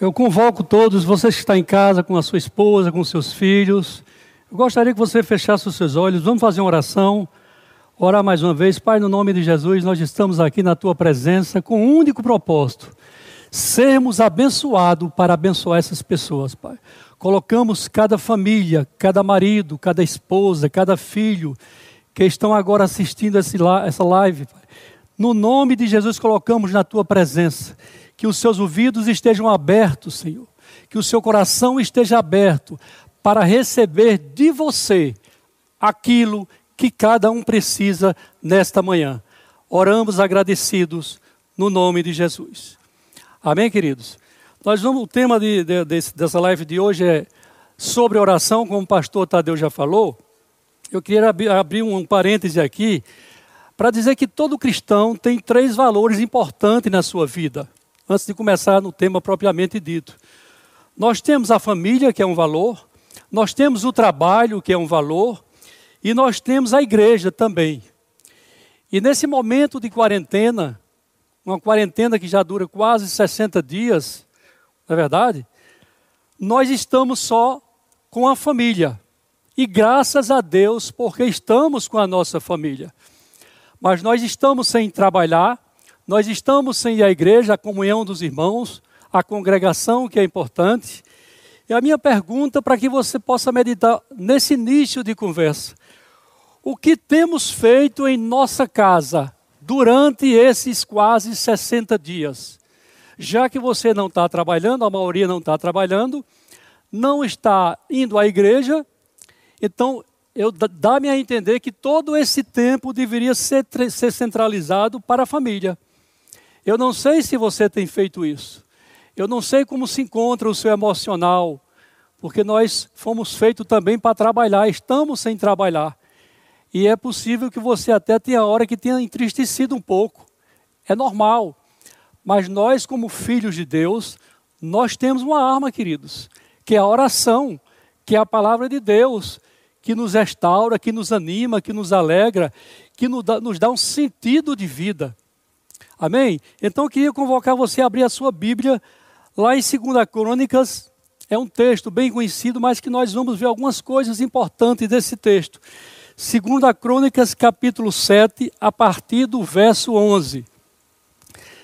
Eu convoco todos, vocês que estão em casa, com a sua esposa, com seus filhos. Eu gostaria que você fechasse os seus olhos. Vamos fazer uma oração. Orar mais uma vez. Pai, no nome de Jesus, nós estamos aqui na tua presença com um único propósito: sermos abençoados para abençoar essas pessoas, Pai. Colocamos cada família, cada marido, cada esposa, cada filho que estão agora assistindo essa live, Pai. No nome de Jesus, colocamos na tua presença que os seus ouvidos estejam abertos, Senhor, que o seu coração esteja aberto para receber de você aquilo que cada um precisa nesta manhã. Oramos agradecidos no nome de Jesus. Amém, queridos? Nós vamos, o tema de, de, dessa live de hoje é sobre oração, como o pastor Tadeu já falou. Eu queria abrir, abrir um parêntese aqui para dizer que todo cristão tem três valores importantes na sua vida antes de começar no tema propriamente dito. Nós temos a família, que é um valor, nós temos o trabalho, que é um valor, e nós temos a igreja também. E nesse momento de quarentena, uma quarentena que já dura quase 60 dias, não é verdade? Nós estamos só com a família. E graças a Deus, porque estamos com a nossa família. Mas nós estamos sem trabalhar, nós estamos sem à igreja, a comunhão dos irmãos, a congregação, que é importante. E a minha pergunta para que você possa meditar nesse início de conversa: o que temos feito em nossa casa durante esses quase 60 dias? Já que você não está trabalhando, a maioria não está trabalhando, não está indo à igreja, então eu dá-me a entender que todo esse tempo deveria ser, ser centralizado para a família. Eu não sei se você tem feito isso. Eu não sei como se encontra o seu emocional, porque nós fomos feitos também para trabalhar, estamos sem trabalhar. E é possível que você até tenha hora que tenha entristecido um pouco. É normal. Mas nós, como filhos de Deus, nós temos uma arma, queridos, que é a oração, que é a palavra de Deus, que nos restaura, que nos anima, que nos alegra, que nos dá, nos dá um sentido de vida. Amém? Então eu queria convocar você a abrir a sua Bíblia lá em 2 Crônicas. É um texto bem conhecido, mas que nós vamos ver algumas coisas importantes desse texto. 2 Crônicas, capítulo 7, a partir do verso 11.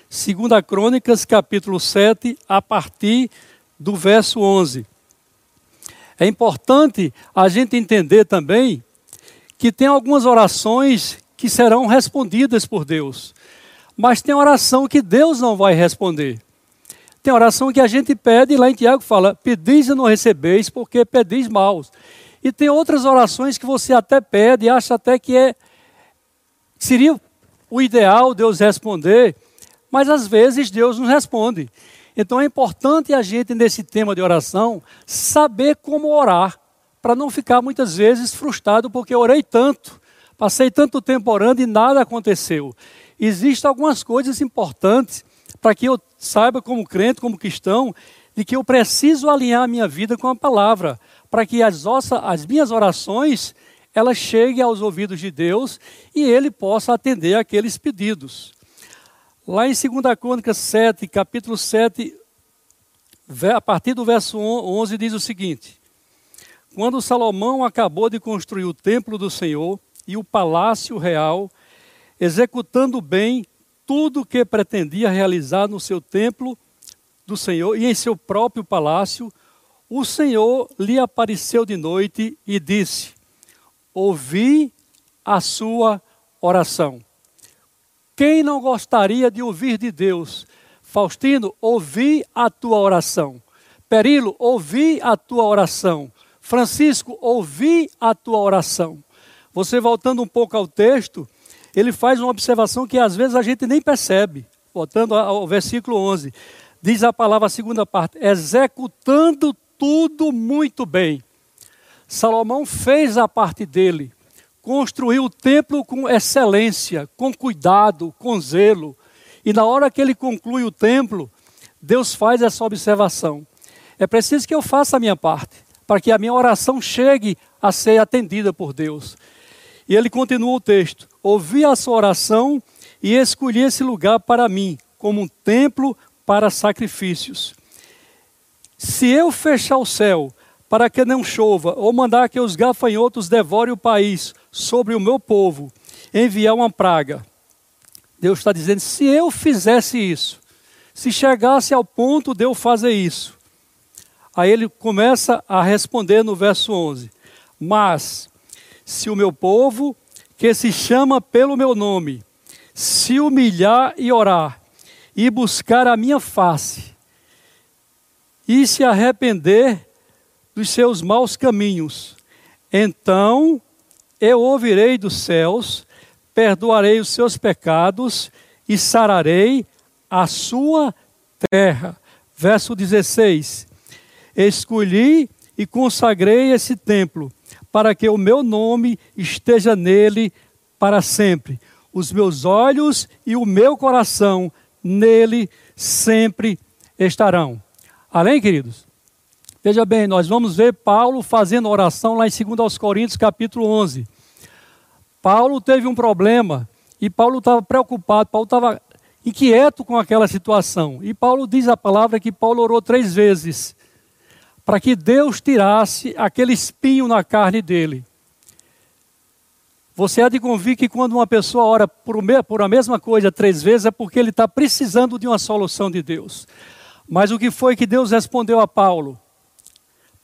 2 Crônicas, capítulo 7, a partir do verso 11. É importante a gente entender também que tem algumas orações que serão respondidas por Deus. Mas tem oração que Deus não vai responder. Tem oração que a gente pede, e lá em Tiago fala: pedis e não recebeis, porque pedis maus. E tem outras orações que você até pede, acha até que é seria o ideal Deus responder, mas às vezes Deus não responde. Então é importante a gente, nesse tema de oração, saber como orar, para não ficar muitas vezes frustrado, porque orei tanto, passei tanto tempo orando e nada aconteceu existem algumas coisas importantes para que eu saiba, como crente, como cristão, de que eu preciso alinhar a minha vida com a palavra, para que as, as minhas orações elas cheguem aos ouvidos de Deus e Ele possa atender aqueles pedidos. Lá em 2 Crônicas 7, capítulo 7, a partir do verso 11, diz o seguinte: Quando Salomão acabou de construir o templo do Senhor e o palácio real, executando bem tudo o que pretendia realizar no seu templo do Senhor e em seu próprio palácio, o Senhor lhe apareceu de noite e disse: Ouvi a sua oração. Quem não gostaria de ouvir de Deus? Faustino, ouvi a tua oração. Perilo, ouvi a tua oração. Francisco, ouvi a tua oração. Você voltando um pouco ao texto, ele faz uma observação que às vezes a gente nem percebe. Voltando ao versículo 11, diz a palavra, a segunda parte, executando tudo muito bem. Salomão fez a parte dele, construiu o templo com excelência, com cuidado, com zelo. E na hora que ele conclui o templo, Deus faz essa observação. É preciso que eu faça a minha parte, para que a minha oração chegue a ser atendida por Deus. E ele continua o texto: Ouvi a sua oração e escolhi esse lugar para mim, como um templo para sacrifícios. Se eu fechar o céu para que não chova, ou mandar que os gafanhotos devorem o país sobre o meu povo, enviar uma praga. Deus está dizendo: se eu fizesse isso, se chegasse ao ponto de eu fazer isso. Aí ele começa a responder no verso 11: Mas se o meu povo, que se chama pelo meu nome, se humilhar e orar, e buscar a minha face, e se arrepender dos seus maus caminhos, então eu ouvirei dos céus, perdoarei os seus pecados e sararei a sua terra. Verso 16: Escolhi e consagrei esse templo, para que o meu nome esteja nele para sempre. Os meus olhos e o meu coração nele sempre estarão. Além, queridos, veja bem, nós vamos ver Paulo fazendo oração lá em 2 Coríntios, capítulo 11. Paulo teve um problema e Paulo estava preocupado, Paulo estava inquieto com aquela situação. E Paulo diz a palavra que Paulo orou três vezes para que Deus tirasse aquele espinho na carne dele. Você há de convir que quando uma pessoa ora por, a mesma coisa três vezes é porque ele está precisando de uma solução de Deus. Mas o que foi que Deus respondeu a Paulo?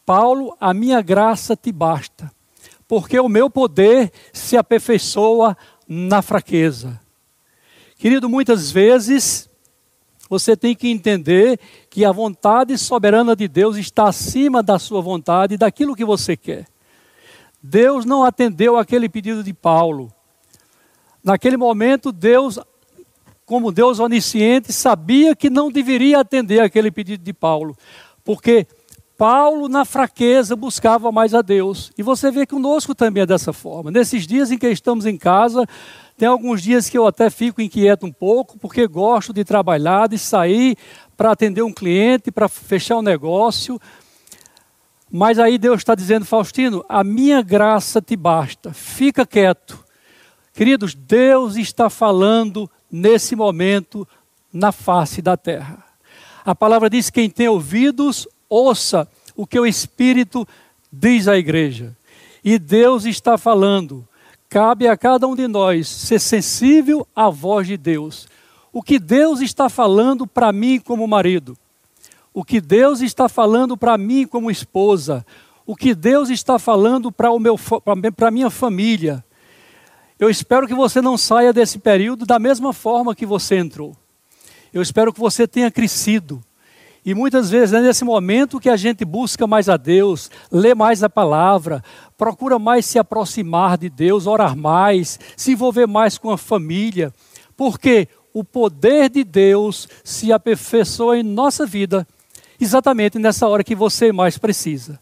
Paulo, a minha graça te basta, porque o meu poder se aperfeiçoa na fraqueza. Querido, muitas vezes você tem que entender que a vontade soberana de Deus está acima da sua vontade e daquilo que você quer. Deus não atendeu aquele pedido de Paulo. Naquele momento, Deus, como Deus onisciente, sabia que não deveria atender aquele pedido de Paulo, porque Paulo, na fraqueza, buscava mais a Deus. E você vê conosco também é dessa forma. Nesses dias em que estamos em casa, tem alguns dias que eu até fico inquieto um pouco, porque gosto de trabalhar, de sair para atender um cliente, para fechar um negócio. Mas aí Deus está dizendo, Faustino, a minha graça te basta, fica quieto. Queridos, Deus está falando nesse momento na face da terra. A palavra diz: quem tem ouvidos, ouça o que o Espírito diz à igreja. E Deus está falando. Cabe a cada um de nós ser sensível à voz de Deus. O que Deus está falando para mim como marido, o que Deus está falando para mim como esposa, o que Deus está falando para a minha família. Eu espero que você não saia desse período da mesma forma que você entrou. Eu espero que você tenha crescido e muitas vezes é nesse momento que a gente busca mais a Deus, lê mais a palavra, procura mais se aproximar de Deus, orar mais, se envolver mais com a família, porque o poder de Deus se aperfeiçoa em nossa vida exatamente nessa hora que você mais precisa.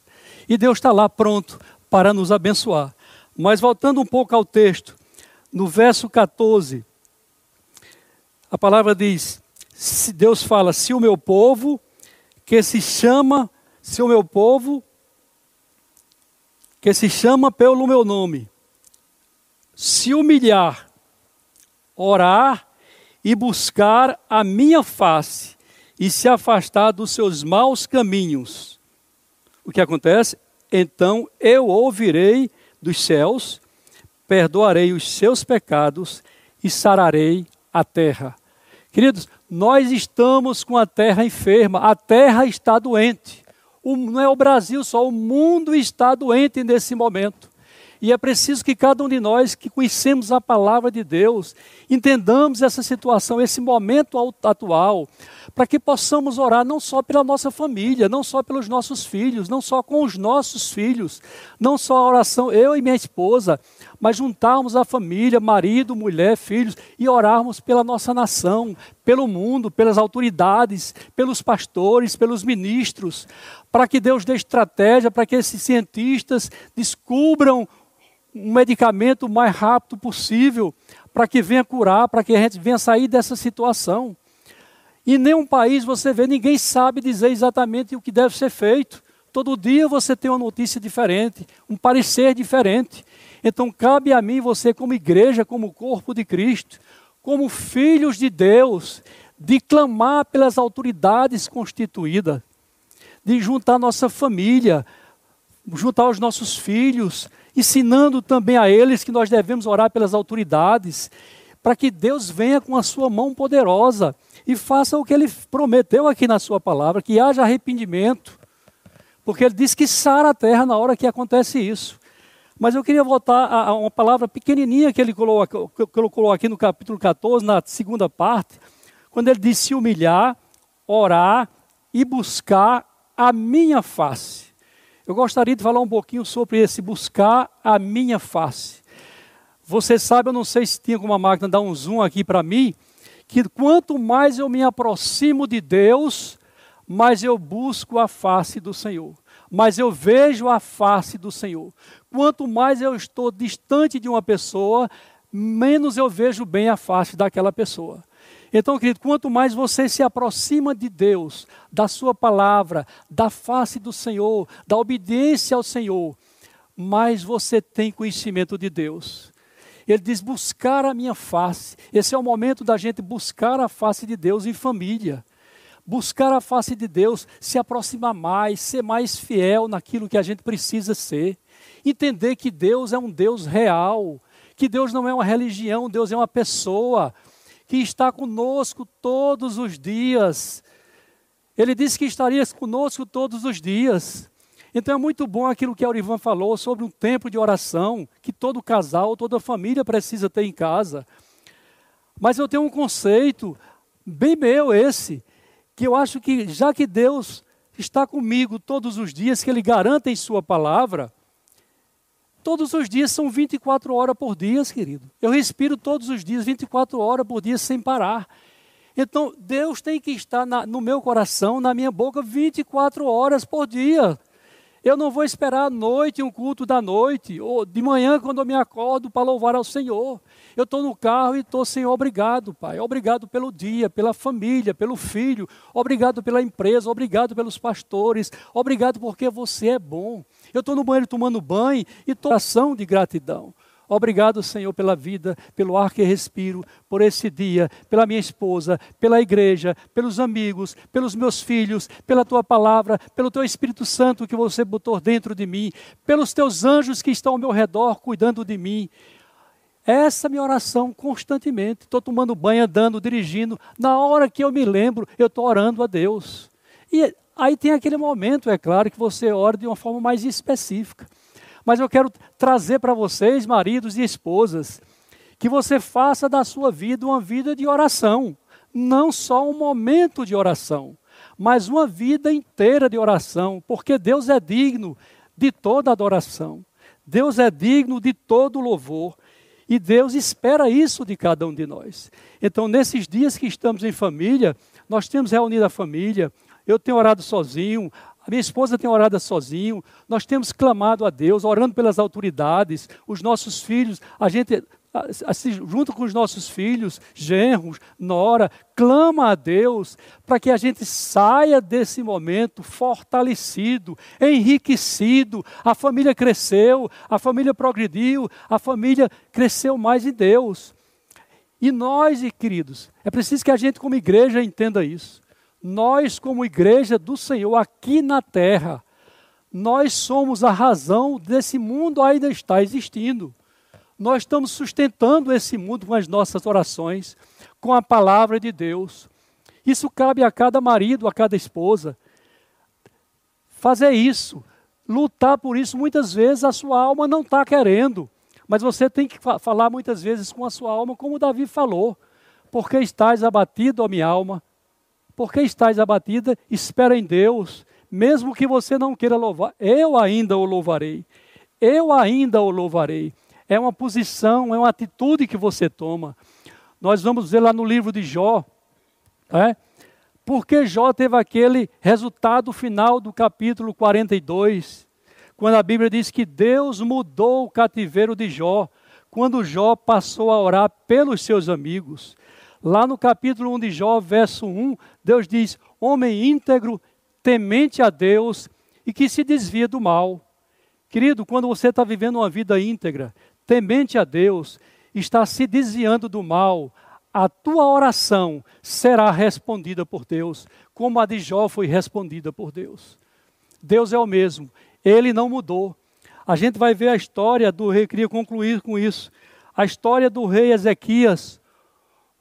E Deus está lá pronto para nos abençoar. Mas voltando um pouco ao texto, no verso 14, a palavra diz: Deus fala, se o meu povo que se chama, se o meu povo, que se chama pelo meu nome, se humilhar, orar e buscar a minha face e se afastar dos seus maus caminhos. O que acontece? Então eu ouvirei dos céus, perdoarei os seus pecados e sararei a terra. Queridos, nós estamos com a terra enferma, a terra está doente. O, não é o Brasil só, o mundo está doente nesse momento. E é preciso que cada um de nós que conhecemos a palavra de Deus, entendamos essa situação, esse momento atual, para que possamos orar não só pela nossa família, não só pelos nossos filhos, não só com os nossos filhos, não só a oração, eu e minha esposa, mas juntarmos a família, marido, mulher, filhos, e orarmos pela nossa nação, pelo mundo, pelas autoridades, pelos pastores, pelos ministros, para que Deus dê estratégia, para que esses cientistas descubram um medicamento o mais rápido possível, para que venha curar, para que a gente venha sair dessa situação. Em nenhum país você vê, ninguém sabe dizer exatamente o que deve ser feito. Todo dia você tem uma notícia diferente, um parecer diferente. Então cabe a mim, você, como igreja, como corpo de Cristo, como filhos de Deus, de clamar pelas autoridades constituídas, de juntar nossa família, juntar os nossos filhos, ensinando também a eles que nós devemos orar pelas autoridades, para que Deus venha com a sua mão poderosa e faça o que ele prometeu aqui na sua palavra, que haja arrependimento. Porque ele diz que sara a terra na hora que acontece isso. Mas eu queria voltar a, uma palavra pequenininha que ele colocou, aqui no capítulo 14, na segunda parte, quando ele diz se humilhar, orar e buscar a minha face. Eu gostaria de falar um pouquinho sobre esse buscar a minha face. Você sabe, eu não sei se tinha alguma máquina dar um zoom aqui para mim, que quanto mais eu me aproximo de Deus, mais eu busco a face do Senhor, mais eu vejo a face do Senhor. Quanto mais eu estou distante de uma pessoa, menos eu vejo bem a face daquela pessoa. Então, querido, quanto mais você se aproxima de Deus, da Sua palavra, da face do Senhor, da obediência ao Senhor, mais você tem conhecimento de Deus. Ele diz: buscar a minha face. Esse é o momento da gente buscar a face de Deus em família. Buscar a face de Deus, se aproximar mais, ser mais fiel naquilo que a gente precisa ser. Entender que Deus é um Deus real, que Deus não é uma religião, Deus é uma pessoa que está conosco todos os dias. Ele disse que estaria conosco todos os dias. Então é muito bom aquilo que a Aurivan falou sobre um tempo de oração que todo casal, toda família precisa ter em casa. Mas eu tenho um conceito bem meu esse, que eu acho que já que Deus está comigo todos os dias, que Ele garanta em Sua palavra, todos os dias são 24 horas por dia, querido. Eu respiro todos os dias, 24 horas por dia, sem parar. Então, Deus tem que estar na, no meu coração, na minha boca, 24 horas por dia. Eu não vou esperar à noite um culto da noite, ou de manhã quando eu me acordo para louvar ao Senhor. Eu estou no carro e estou, Senhor, obrigado, Pai. Obrigado pelo dia, pela família, pelo filho. Obrigado pela empresa, obrigado pelos pastores. Obrigado porque você é bom. Eu estou no banheiro tomando banho e estou ação de gratidão. Obrigado, Senhor, pela vida, pelo ar que respiro, por esse dia, pela minha esposa, pela igreja, pelos amigos, pelos meus filhos, pela tua palavra, pelo teu Espírito Santo que você botou dentro de mim, pelos teus anjos que estão ao meu redor cuidando de mim. Essa é minha oração constantemente. Estou tomando banho, andando, dirigindo. Na hora que eu me lembro, eu estou orando a Deus. E aí tem aquele momento, é claro, que você ora de uma forma mais específica. Mas eu quero trazer para vocês, maridos e esposas, que você faça da sua vida uma vida de oração. Não só um momento de oração, mas uma vida inteira de oração, porque Deus é digno de toda adoração. Deus é digno de todo louvor. E Deus espera isso de cada um de nós. Então, nesses dias que estamos em família, nós temos reunido a família, eu tenho orado sozinho, minha esposa tem orado sozinho, nós temos clamado a Deus, orando pelas autoridades, os nossos filhos, a gente assim, junto com os nossos filhos, genros, nora, clama a Deus para que a gente saia desse momento fortalecido, enriquecido. A família cresceu, a família progrediu, a família cresceu mais em Deus. E nós, queridos, é preciso que a gente, como igreja, entenda isso nós, como igreja do Senhor aqui na terra, nós somos a razão desse mundo ainda estar existindo. Nós estamos sustentando esse mundo com as nossas orações, com a palavra de Deus. Isso cabe a cada marido, a cada esposa. Fazer isso, lutar por isso, muitas vezes a sua alma não está querendo, mas você tem que falar muitas vezes com a sua alma, como Davi falou: porque estás abatido, ó minha alma, por que estás abatida? Espera em Deus, mesmo que você não queira louvar, eu ainda o louvarei. Eu ainda o louvarei. É uma posição, é uma atitude que você toma. Nós vamos ver lá no livro de Jó, é? porque Jó teve aquele resultado final do capítulo 42, quando a Bíblia diz que Deus mudou o cativeiro de Jó, quando Jó passou a orar pelos seus amigos. Lá no capítulo 1 de Jó, verso 1, Deus diz: Homem íntegro, temente a Deus e que se desvia do mal. Querido, quando você está vivendo uma vida íntegra, temente a Deus, está se desviando do mal, a tua oração será respondida por Deus, como a de Jó foi respondida por Deus. Deus é o mesmo. Ele não mudou. A gente vai ver a história do rei, queria concluir com isso. A história do rei Ezequias,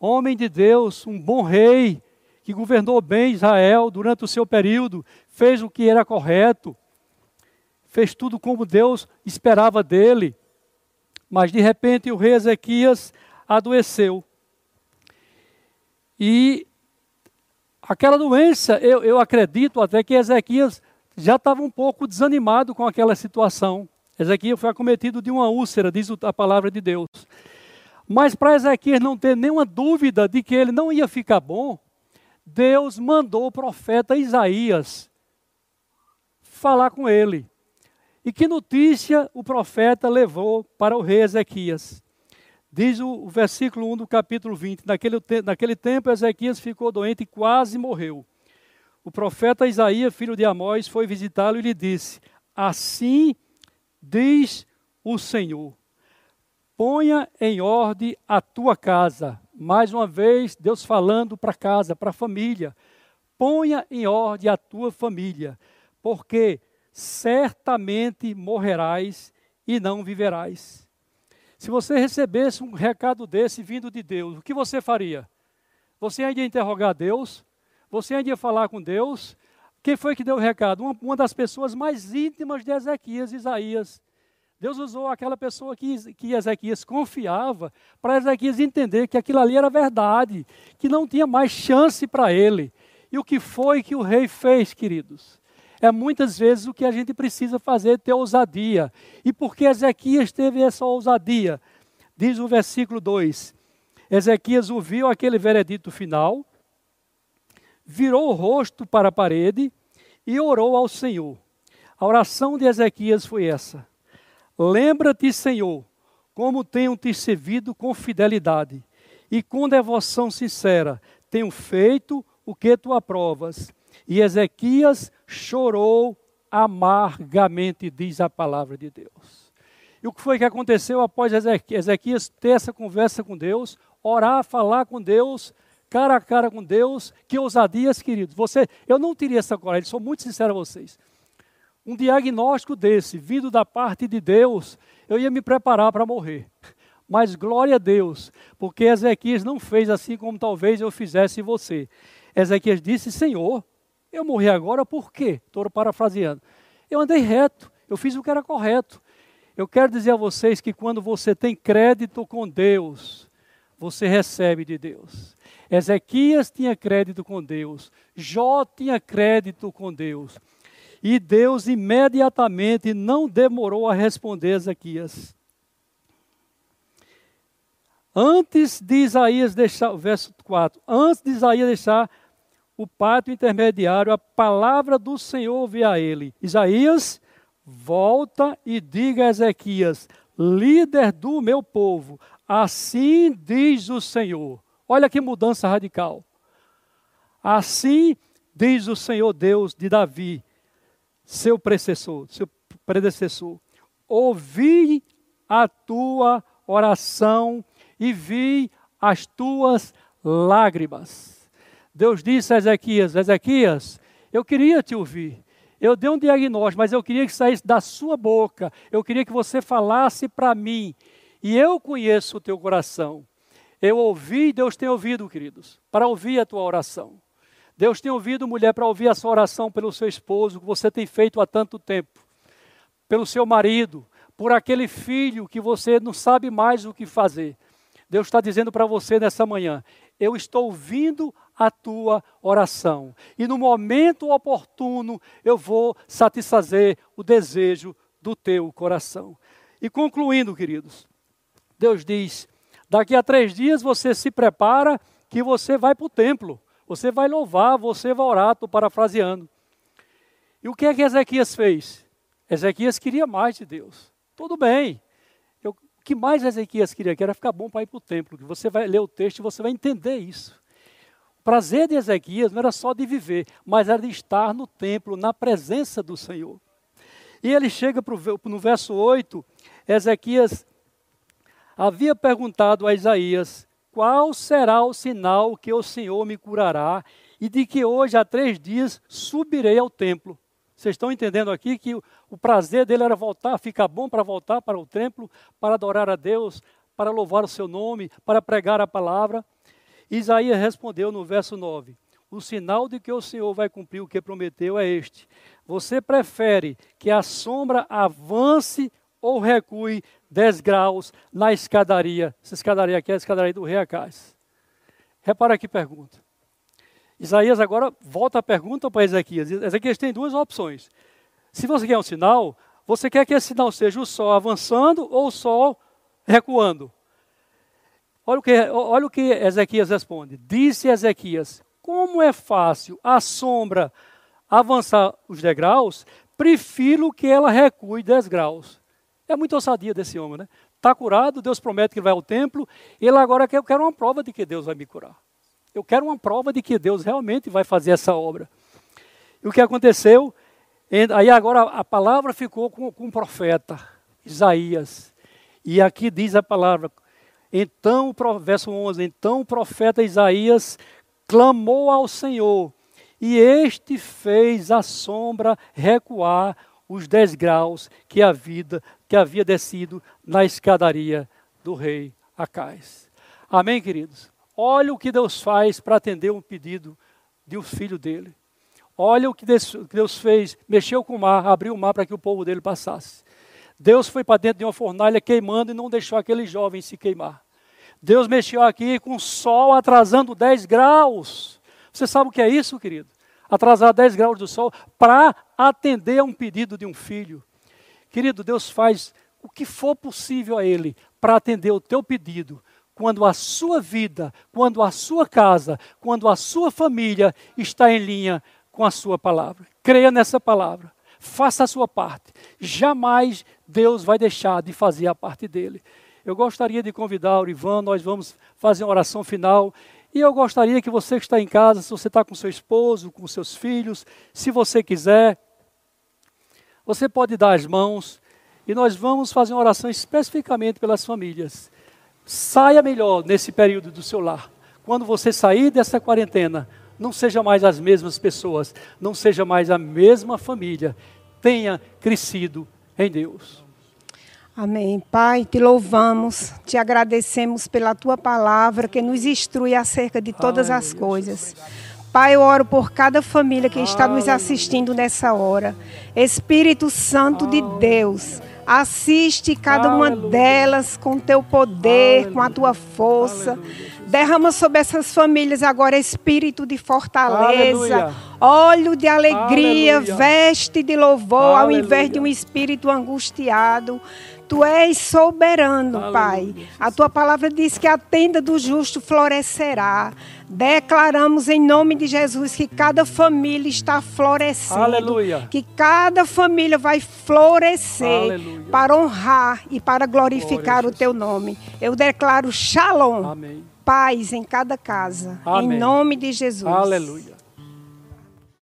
homem de Deus, um bom rei, que governou bem Israel durante o seu período, fez o que era correto, fez tudo como Deus esperava dele. Mas de repente o rei Ezequias adoeceu. E aquela doença, eu, eu acredito até que Ezequias já estava um pouco desanimado com aquela situação. Ezequias foi acometido de uma úlcera, diz a palavra de Deus. Mas para Ezequias não ter nenhuma dúvida de que ele não ia ficar bom, Deus mandou o profeta Isaías falar com ele. E que notícia o profeta levou para o rei Ezequias? Diz o, versículo 1 do capítulo 20: naquele, naquele tempo Ezequias ficou doente e quase morreu. O profeta Isaías, filho de Amós, foi visitá-lo e lhe disse: Assim diz o Senhor: Ponha em ordem a tua casa. Mais uma vez, Deus falando para casa, para a família. Ponha em ordem a tua família, porque certamente morrerás e não viverás. Se você recebesse um recado desse vindo de Deus, o que você faria? Você ainda ia interrogar Deus? Você ainda ia falar com Deus? Quem foi que deu o recado? Uma, uma das pessoas mais íntimas de Ezequias, Isaías. Deus usou aquela pessoa que, que Ezequias confiava para Ezequias entender que aquilo ali era verdade, que não tinha mais chance para ele. E o que foi que o rei fez, queridos? É muitas vezes o que a gente precisa fazer, ter ousadia. E por que Ezequias teve essa ousadia? Diz o versículo 2: Ezequias ouviu aquele veredito final, virou o rosto para a parede e orou ao Senhor. A oração de Ezequias foi essa: Lembra-te, Senhor, como tenho te servido com fidelidade e com devoção sincera, tenho feito o que tu aprovas. E Ezequias chorou amargamente, diz a palavra de Deus. E o que foi que aconteceu após Ezequias ter essa conversa com Deus, orar, falar com Deus, cara a cara com Deus? Que ousadias, queridos. Você, eu não teria essa coragem, sou muito sincero a vocês. Um diagnóstico desse, vindo da parte de Deus, eu ia me preparar para morrer. Mas glória a Deus, porque Ezequias não fez assim como talvez eu fizesse você. Ezequias disse: Senhor, eu morri agora por quê? Estou parafraseando. Eu andei reto, eu fiz o que era correto. Eu quero dizer a vocês que quando você tem crédito com Deus, você recebe de Deus. Ezequias tinha crédito com Deus, Jó tinha crédito com Deus. E Deus imediatamente não demorou a responder Ezequias. Antes de Isaías deixar, verso 4, antes de Isaías deixar o pátio intermediário, a palavra do Senhor veio a ele. Isaías, volta e diga a Ezequias, líder do meu povo, assim diz o Senhor. Olha que mudança radical. Assim diz o Senhor Deus de Davi, seu predecessor, seu predecessor. Ouvi a tua oração e vi as tuas lágrimas. Deus disse a Ezequias: Ezequias, eu queria te ouvir. Eu dei um diagnóstico, mas eu queria que saísse da sua boca. Eu queria que você falasse para mim. E eu conheço o teu coração. Eu ouvi, Deus tem ouvido, queridos, para ouvir a tua oração. Deus tem ouvido, mulher, para ouvir a sua oração pelo seu esposo, que você tem feito há tanto tempo, pelo seu marido, por aquele filho que você não sabe mais o que fazer. Deus está dizendo para você nessa manhã: eu estou ouvindo a tua oração. E no momento oportuno eu vou satisfazer o desejo do teu coração. E concluindo, queridos, Deus diz: daqui a três dias você se prepara que você vai para o templo. Você vai louvar, você vai orar, estou parafraseando. E o que é que Ezequias fez? Ezequias queria mais de Deus. Tudo bem. Eu, o que mais Ezequias queria? Que era ficar bom para ir para o templo. Que você vai ler o texto e você vai entender isso. O prazer de Ezequias não era só de viver, mas era de estar no templo, na presença do Senhor. E ele chega pro, no verso 8, Ezequias havia perguntado a Isaías: Qual será o sinal que o Senhor me curará e de que hoje há três dias subirei ao templo? Vocês estão entendendo aqui que o, prazer dele era voltar, ficar bom para voltar para o templo, para adorar a Deus, para louvar o seu nome, para pregar a palavra. Isaías respondeu no verso 9: O sinal de que o Senhor vai cumprir o que prometeu é este: Você prefere que a sombra avance ou recue 10 graus na escadaria? Essa escadaria aqui é a escadaria do rei Acais. Repara que pergunta. Isaías agora volta a pergunta para Ezequias. Ezequias tem duas opções. Se você quer um sinal, você quer que esse sinal seja o sol avançando ou o sol recuando? Olha o que, olha o que Ezequias responde. Disse Ezequias: Como é fácil a sombra avançar os degraus, prefiro que ela recue 10 graus. É muito ousadia desse homem, né? Está curado, Deus promete que vai ao templo, ele agora quer, eu quero uma prova de que Deus vai me curar. Eu quero uma prova de que Deus realmente vai fazer essa obra. E o que aconteceu? Aí agora a palavra ficou com, com o profeta, Isaías. E aqui diz a palavra, então, verso 11, então o profeta Isaías clamou ao Senhor, e este fez a sombra recuar os dez graus que, a vida, que havia descido na escadaria do rei Acais. Amém, queridos? Olha o que Deus faz para atender um pedido de um filho dele. Olha o que Deus fez, mexeu com o mar, abriu o mar para que o povo dele passasse. Deus foi para dentro de uma fornalha queimando e não deixou aquele jovem se queimar. Deus mexeu aqui com o sol atrasando 10 graus. Você sabe o que é isso, querido? Atrasar 10 graus do sol para atender a um pedido de um filho. Querido, Deus faz o que for possível a Ele para atender o teu pedido, quando a sua vida, quando a sua casa, quando a sua família está em linha com a sua palavra. Creia nessa palavra. Faça a sua parte. Jamais Deus vai deixar de fazer a parte dele. Eu gostaria de convidar o Ivan, nós vamos fazer uma oração final. E eu gostaria que você que está em casa, se você está com seu esposo, com seus filhos, se você quiser, você pode dar as mãos e nós vamos fazer uma oração especificamente pelas famílias. Saia melhor nesse período do seu lar. Quando você sair dessa quarentena, não seja mais as mesmas pessoas, não seja mais a mesma família. Tenha crescido em Deus. Amém. Pai, te louvamos, te agradecemos pela tua palavra que nos instrui acerca de todas as coisas. Pai, eu oro por cada família que está nos assistindo nessa hora. Espírito Santo de Deus, Assiste cada uma delas com teu poder, com a tua força. Derrama sobre essas famílias agora espírito de fortaleza, óleo de alegria, veste de louvor, ao invés de um espírito angustiado. Tu és soberano, Aleluia. Pai. A tua palavra diz que a tenda do justo florescerá. Declaramos em nome de Jesus que cada família está florescendo. Aleluia. Que cada família vai florescer Aleluia. para honrar e para glorificar Glória o teu nome. Eu declaro shalom. Amém. Paz em cada casa. Amém. Em nome de Jesus. Aleluia.